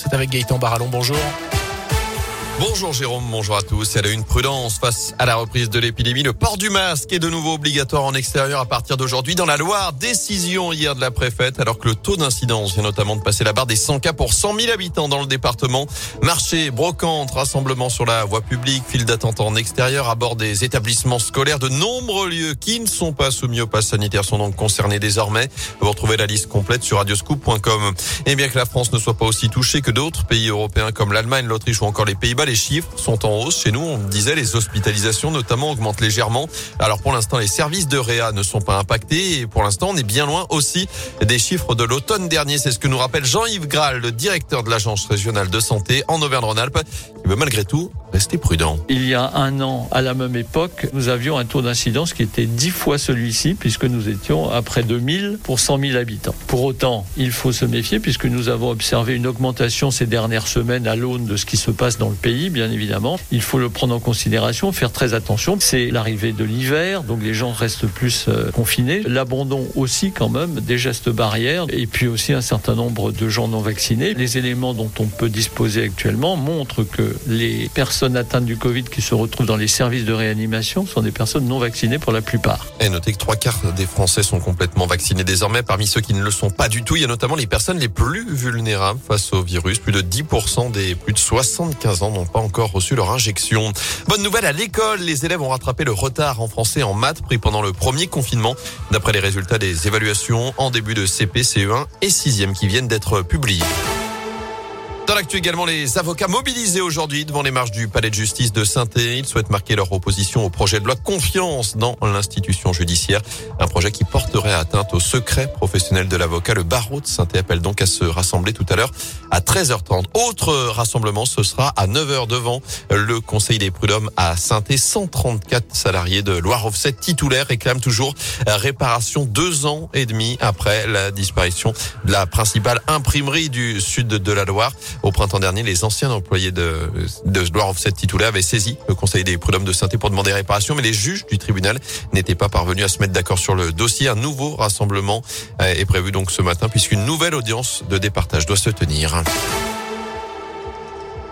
c'est avec Gaëtan Barallon. Bonjour. Bonjour Jérôme, bonjour à tous. Elle a une prudence face à la reprise de l'épidémie. Le port du masque est de nouveau obligatoire en extérieur à partir d'aujourd'hui dans la Loire. Décision hier de la préfète alors que le taux d'incidence vient notamment de passer la barre des 100 cas pour 100 000 habitants dans le département. Marché, brocante, rassemblement sur la voie publique, file d'attente en extérieur à bord des établissements scolaires. De nombreux lieux qui ne sont pas soumis au pass sanitaire sont donc concernés désormais. Vous retrouvez la liste complète sur radioscoop.com. Et bien que la France ne soit pas aussi touchée que d'autres pays européens comme l'Allemagne, l'Autriche ou encore les Pays-Bas, les chiffres sont en hausse. Chez nous, on disait les hospitalisations notamment augmentent légèrement. Alors pour l'instant, les services de Réa ne sont pas impactés et pour l'instant, on est bien loin aussi des chiffres de l'automne dernier. C'est ce que nous rappelle Jean-Yves Graal, le directeur de l'agence régionale de santé en Auvergne-Rhône-Alpes. Veut malgré tout rester prudent. Il y a un an, à la même époque, nous avions un taux d'incidence qui était dix fois celui-ci, puisque nous étions à près de 1000 pour 100 000 habitants. Pour autant, il faut se méfier, puisque nous avons observé une augmentation ces dernières semaines à l'aune de ce qui se passe dans le pays, bien évidemment. Il faut le prendre en considération, faire très attention. C'est l'arrivée de l'hiver, donc les gens restent plus euh, confinés. L'abandon aussi, quand même, des gestes barrières, et puis aussi un certain nombre de gens non vaccinés. Les éléments dont on peut disposer actuellement montrent que les personnes atteintes du Covid qui se retrouvent dans les services de réanimation sont des personnes non vaccinées pour la plupart. Et notez que trois quarts des Français sont complètement vaccinés désormais. Parmi ceux qui ne le sont pas du tout, il y a notamment les personnes les plus vulnérables face au virus. Plus de 10% des plus de 75 ans n'ont pas encore reçu leur injection. Bonne nouvelle à l'école, les élèves ont rattrapé le retard en français en maths pris pendant le premier confinement. D'après les résultats des évaluations en début de CP, CE1 et 6e qui viennent d'être publiés. Dans l'actu également, les avocats mobilisés aujourd'hui devant les marches du palais de justice de saint Ils souhaitent marquer leur opposition au projet de loi confiance dans l'institution judiciaire. Un projet qui porterait atteinte au secret professionnel de l'avocat. Le barreau de saint appelle donc à se rassembler tout à l'heure à 13h30. Autre rassemblement, ce sera à 9h devant le conseil des prud'hommes à saint 134 salariés de Loire Offset titulaires réclament toujours réparation deux ans et demi après la disparition de la principale imprimerie du sud de la Loire. Au printemps dernier, les anciens employés de, de Loire Offset titulaire avaient saisi le Conseil des prud'hommes de saint pour demander réparation, mais les juges du tribunal n'étaient pas parvenus à se mettre d'accord sur le dossier. Un nouveau rassemblement euh, est prévu donc ce matin puisqu'une nouvelle audience de départage doit se tenir.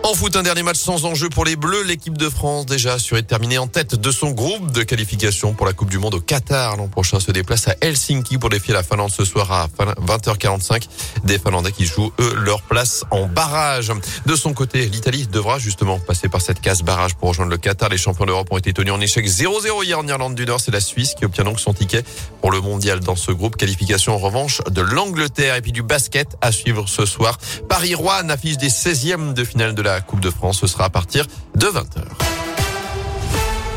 En foot, un dernier match sans enjeu pour les Bleus. L'équipe de France, déjà assurée de terminer en tête de son groupe de qualification pour la Coupe du Monde au Qatar. L'an prochain se déplace à Helsinki pour défier la Finlande ce soir à 20h45. Des Finlandais qui jouent, eux, leur place en barrage. De son côté, l'Italie devra justement passer par cette case barrage pour rejoindre le Qatar. Les champions d'Europe ont été tenus en échec 0-0 hier en Irlande du Nord. C'est la Suisse qui obtient donc son ticket pour le mondial dans ce groupe. Qualification en revanche de l'Angleterre et puis du basket à suivre ce soir. Paris-Rouen affiche des 16e de finale de la Coupe de France. Ce sera à partir de 20h.